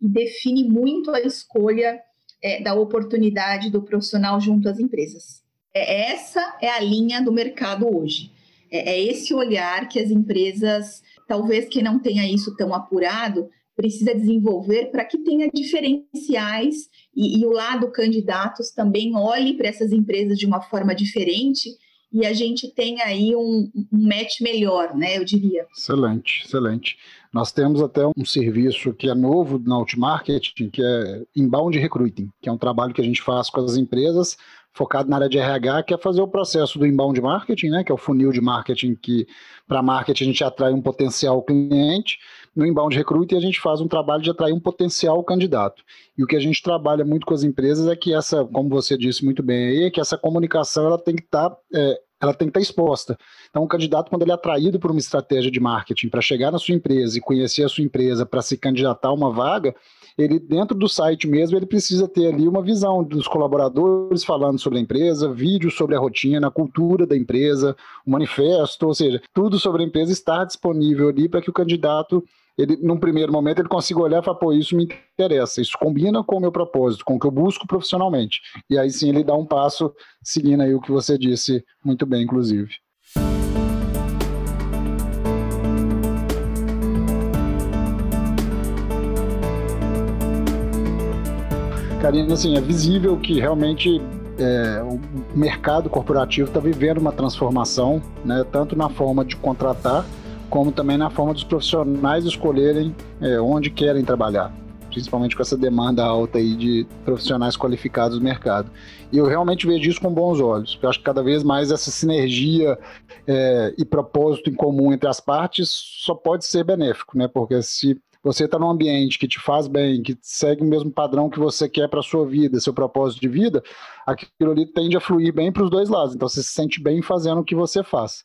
e definem muito a escolha é, da oportunidade do profissional junto às empresas. É, essa é a linha do mercado hoje. É, esse olhar que as empresas, talvez quem não tenha isso tão apurado, precisa desenvolver para que tenha diferenciais e, e o lado candidatos também olhe para essas empresas de uma forma diferente e a gente tenha aí um, um match melhor, né? Eu diria. Excelente, excelente. Nós temos até um serviço que é novo na Outmarketing, que é Inbound Recruiting, que é um trabalho que a gente faz com as empresas focado na área de RH, que é fazer o processo do inbound marketing, né, que é o funil de marketing que para marketing a gente atrai um potencial cliente, no inbound recruiting a gente faz um trabalho de atrair um potencial candidato. E o que a gente trabalha muito com as empresas é que essa, como você disse muito bem aí, é que essa comunicação ela tem que estar tá, é, ela tem que estar exposta. Então, o candidato, quando ele é atraído por uma estratégia de marketing para chegar na sua empresa e conhecer a sua empresa para se candidatar a uma vaga, ele dentro do site mesmo, ele precisa ter ali uma visão dos colaboradores falando sobre a empresa, vídeos sobre a rotina, a cultura da empresa, o manifesto, ou seja, tudo sobre a empresa está disponível ali para que o candidato ele, num primeiro momento, ele consiga olhar e falar, pô, isso me interessa, isso combina com o meu propósito, com o que eu busco profissionalmente. E aí sim ele dá um passo seguindo aí o que você disse muito bem, inclusive. Karina, assim, é visível que realmente é, o mercado corporativo está vivendo uma transformação, né, tanto na forma de contratar, como também na forma dos profissionais escolherem é, onde querem trabalhar, principalmente com essa demanda alta aí de profissionais qualificados no mercado. E eu realmente vejo isso com bons olhos, porque eu acho que cada vez mais essa sinergia é, e propósito em comum entre as partes só pode ser benéfico, né? Porque se você está num ambiente que te faz bem, que segue o mesmo padrão que você quer para sua vida, seu propósito de vida, aquilo ali tende a fluir bem para os dois lados. Então você se sente bem fazendo o que você faz.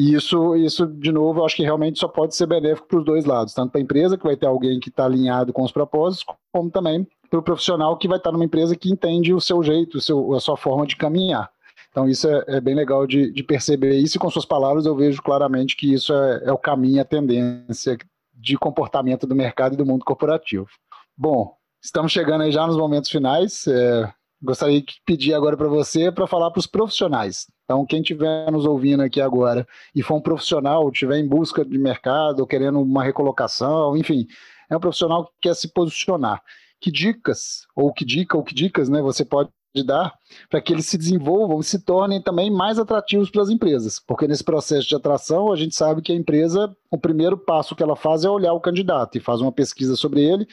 E isso, isso, de novo, eu acho que realmente só pode ser benéfico para os dois lados, tanto para a empresa, que vai ter alguém que está alinhado com os propósitos, como também para o profissional que vai estar tá numa empresa que entende o seu jeito, o seu, a sua forma de caminhar. Então, isso é, é bem legal de, de, perceber isso, e com suas palavras eu vejo claramente que isso é, é o caminho, a tendência de comportamento do mercado e do mundo corporativo. Bom, estamos chegando aí já nos momentos finais. É, gostaria de pedir agora para você para falar para os profissionais. Então, quem estiver nos ouvindo aqui agora e for um profissional, estiver em busca de mercado, querendo uma recolocação, enfim, é um profissional que quer se posicionar. Que dicas, ou que dica, ou que dicas, né, você pode de dar para que eles se desenvolvam e se tornem também mais atrativos para as empresas, porque nesse processo de atração a gente sabe que a empresa, o primeiro passo que ela faz é olhar o candidato e faz uma pesquisa sobre ele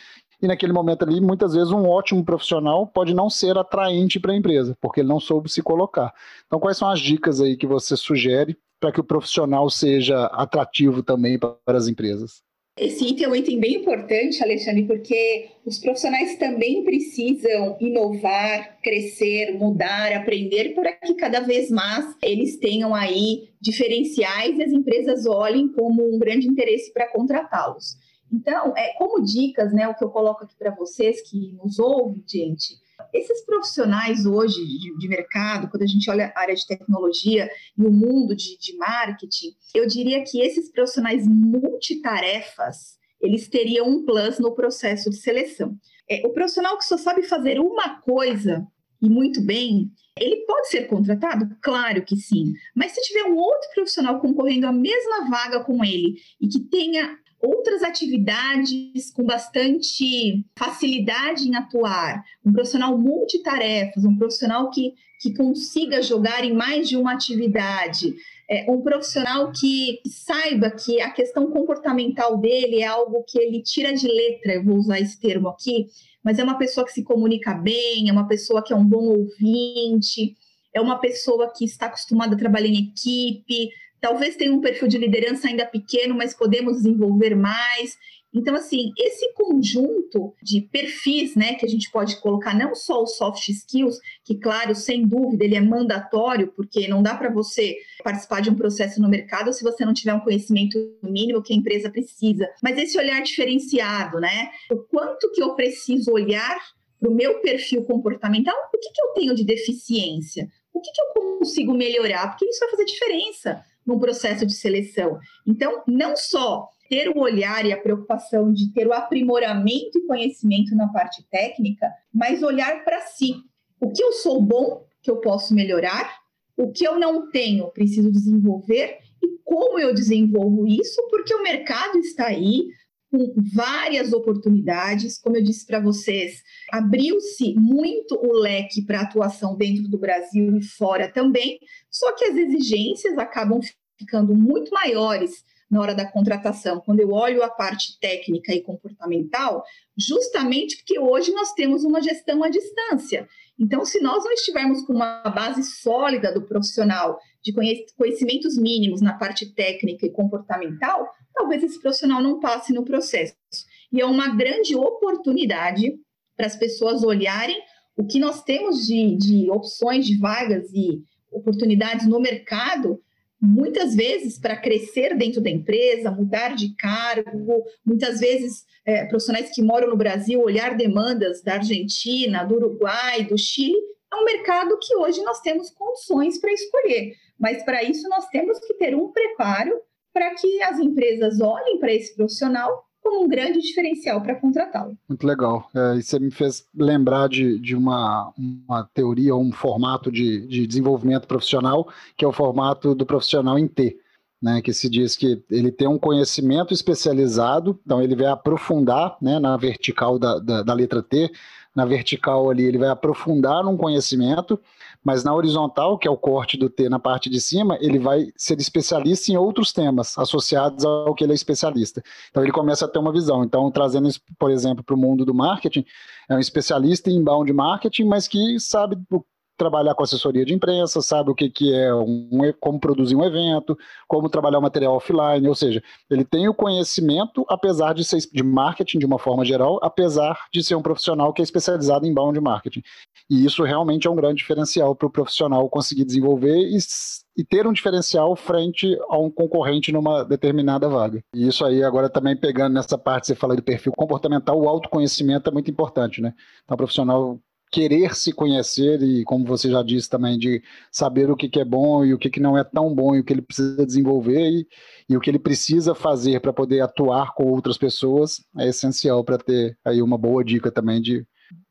e naquele momento ali, muitas vezes um ótimo profissional pode não ser atraente para a empresa, porque ele não soube se colocar. Então, quais são as dicas aí que você sugere para que o profissional seja atrativo também para as empresas? Esse item é um item bem importante, Alexandre, porque os profissionais também precisam inovar, crescer, mudar, aprender para que cada vez mais eles tenham aí diferenciais e as empresas olhem como um grande interesse para contratá-los. Então, é, como dicas, né, o que eu coloco aqui para vocês que nos ouvem, gente, esses profissionais hoje de, de, mercado, quando a gente olha a área de tecnologia e o mundo de, de marketing, eu diria que esses profissionais multitarefas, eles teriam um plus no processo de seleção. É, o profissional que só sabe fazer uma coisa e muito bem, ele pode ser contratado? Claro que sim. Mas se tiver um outro profissional concorrendo à mesma vaga com ele e que tenha outras atividades com bastante facilidade em atuar, um profissional multitarefas, um profissional que, que consiga jogar em mais de uma atividade, é, um profissional que saiba que a questão comportamental dele é algo que ele tira de letra, eu vou usar esse termo aqui, mas é uma pessoa que se comunica bem, é uma pessoa que é um bom ouvinte, é uma pessoa que está acostumada a trabalhar em equipe, talvez tenha um perfil de liderança ainda pequeno, mas podemos desenvolver mais. Então, assim, esse conjunto de perfis, né, que a gente pode colocar não só os soft skills, que, claro, sem dúvida, ele é mandatório, porque não dá para você participar de um processo no mercado se você não tiver um conhecimento mínimo que a empresa precisa. Mas esse olhar diferenciado, né? O quanto que eu preciso olhar para o meu perfil comportamental, o que, que eu tenho de deficiência? O que, que eu consigo melhorar? Porque isso vai fazer diferença no processo de seleção. Então, não só ter o olhar e a preocupação de ter o aprimoramento e conhecimento na parte técnica, mas olhar para si. O que eu sou bom, que eu posso melhorar, o que eu não tenho, preciso desenvolver e como eu desenvolvo isso, porque o mercado está aí com várias oportunidades, como eu disse para vocês, abriu-se muito o leque para atuação dentro do Brasil e fora também, só que as exigências acabam ficando muito maiores na hora da contratação, quando eu olho a parte técnica e comportamental, justamente porque hoje nós temos uma gestão à distância. Então, se nós não estivermos com uma base sólida do profissional, de conhecimentos mínimos na parte técnica e comportamental, talvez esse profissional não passe no processo. E é uma grande oportunidade para as pessoas olharem o que nós temos de, de opções de vagas e oportunidades no mercado muitas vezes para crescer dentro da empresa, mudar de cargo, muitas vezes é, profissionais que moram no Brasil olhar demandas da Argentina, do Uruguai, do Chile, é um mercado que hoje nós temos condições para escolher, mas para isso nós temos que ter um preparo para que as empresas olhem para esse profissional como um grande diferencial para contratá-lo. Muito legal. É, você me fez lembrar de, de uma, uma teoria, um formato de, de desenvolvimento profissional, que é o formato do profissional em T. Né, que se diz que ele tem um conhecimento especializado, então ele vai aprofundar né, na vertical da, da, da letra T, na vertical ali ele vai aprofundar num conhecimento, mas na horizontal, que é o corte do T na parte de cima, ele vai ser especialista em outros temas associados ao que ele é especialista. Então ele começa a ter uma visão. Então, trazendo isso, por exemplo, para o mundo do marketing, é um especialista em inbound marketing, mas que sabe trabalhar com assessoria de imprensa, sabe o que, que é um, como produzir um evento, como trabalhar o material offline, ou seja, ele tem o conhecimento, apesar de ser de marketing de uma forma geral, apesar de ser um profissional que é especializado em inbound marketing. E isso realmente é um grande diferencial para o profissional conseguir desenvolver e, e ter um diferencial frente a um concorrente numa determinada vaga. E isso aí, agora também pegando nessa parte, você fala do perfil comportamental, o autoconhecimento é muito importante, né? Então, o profissional querer se conhecer e, como você já disse também, de saber o que, que é bom e o que, que não é tão bom e o que ele precisa desenvolver e, e o que ele precisa fazer para poder atuar com outras pessoas é essencial para ter aí uma boa dica também de,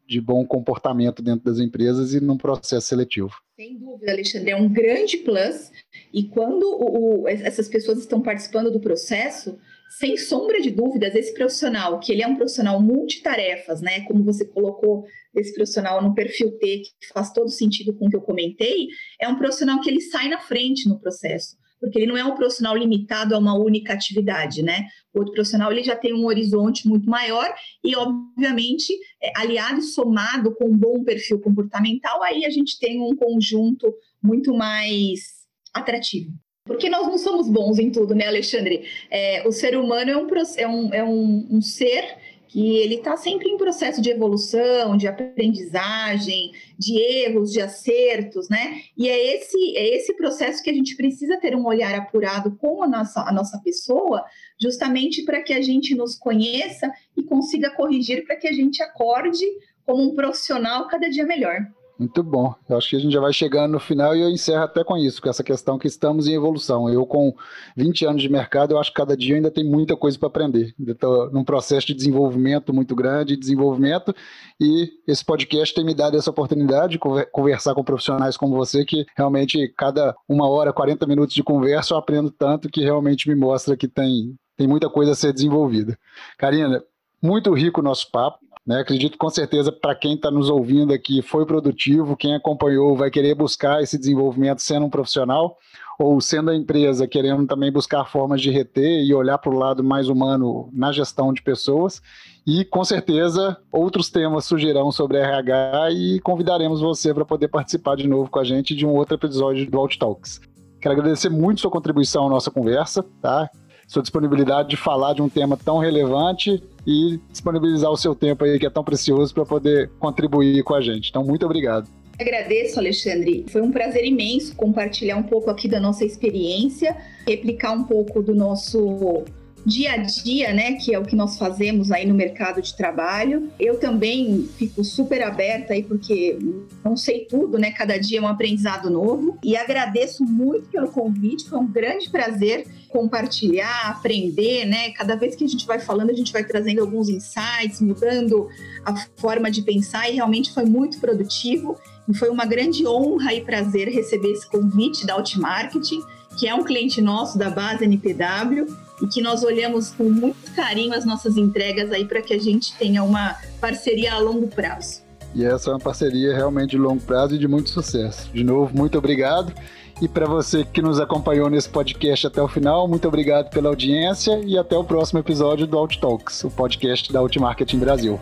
de bom comportamento dentro das empresas e num processo seletivo. Sem dúvida, Alexandre, é um grande plus. E quando o, o, essas pessoas estão participando do processo, sem sombra de dúvidas, esse profissional, que ele é um profissional multitarefas, né? Como você colocou esse profissional no perfil T, que faz todo sentido com o que eu comentei, é um profissional que ele sai na frente no processo, porque ele não é um profissional limitado a uma única atividade, né? O outro profissional ele já tem um horizonte muito maior e, obviamente, é, aliado e somado com um bom perfil comportamental, aí a gente tem um conjunto muito mais atrativo. Porque nós não somos bons em tudo, né, Alexandre? É, o ser humano é um, é um, é um, um ser que ele está sempre em processo de evolução, de aprendizagem, de erros, de acertos, né? E é esse, é esse processo que a gente precisa ter um olhar apurado com a nossa, a nossa pessoa, justamente para que a gente nos conheça e consiga corrigir para que a gente acorde como um profissional cada dia melhor. Muito bom. Eu acho que a gente já vai chegando no final e eu encerro até com isso, com essa questão que estamos em evolução. Eu, com 20 anos de mercado, eu acho que cada dia ainda tem muita coisa para aprender. Estou num processo de desenvolvimento muito grande, desenvolvimento, e esse podcast tem me dado essa oportunidade de conversar com profissionais como você, que realmente cada uma hora, 40 minutos de conversa eu aprendo tanto que realmente me mostra que tem, tem muita coisa a ser desenvolvida. Karina, muito rico o nosso papo. Né? Acredito com certeza para quem está nos ouvindo aqui foi produtivo, quem acompanhou vai querer buscar esse desenvolvimento sendo um profissional ou sendo a empresa querendo também buscar formas de reter e olhar para o lado mais humano na gestão de pessoas. E com certeza outros temas surgirão sobre RH e convidaremos você para poder participar de novo com a gente de um outro episódio do Alt Talks. Quero agradecer muito sua contribuição à nossa conversa, tá? Sua disponibilidade de falar de um tema tão relevante e disponibilizar o seu tempo aí, que é tão precioso, para poder contribuir com a gente. Então, muito obrigado. Agradeço, Alexandre. Foi um prazer imenso compartilhar um pouco aqui da nossa experiência, replicar um pouco do nosso dia a dia, né, que é o que nós fazemos aí no mercado de trabalho. Eu também fico super aberta aí porque não sei tudo, né? Cada dia é um aprendizado novo e agradeço muito pelo convite. Foi um grande prazer compartilhar, aprender, né? Cada vez que a gente vai falando, a gente vai trazendo alguns insights, mudando a forma de pensar e realmente foi muito produtivo. E foi uma grande honra e prazer receber esse convite da Outmarketing, que é um cliente nosso da base NPW e que nós olhamos com muito carinho as nossas entregas aí para que a gente tenha uma parceria a longo prazo. E essa é uma parceria realmente de longo prazo e de muito sucesso. De novo, muito obrigado. E para você que nos acompanhou nesse podcast até o final, muito obrigado pela audiência e até o próximo episódio do Out Talks, o podcast da Outmarketing Brasil.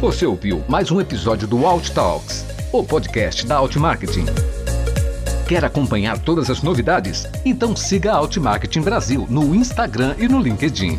Você ouviu mais um episódio do Out Talks, o podcast da Outmarketing. Quer acompanhar todas as novidades? Então siga a Outmarketing Brasil no Instagram e no LinkedIn.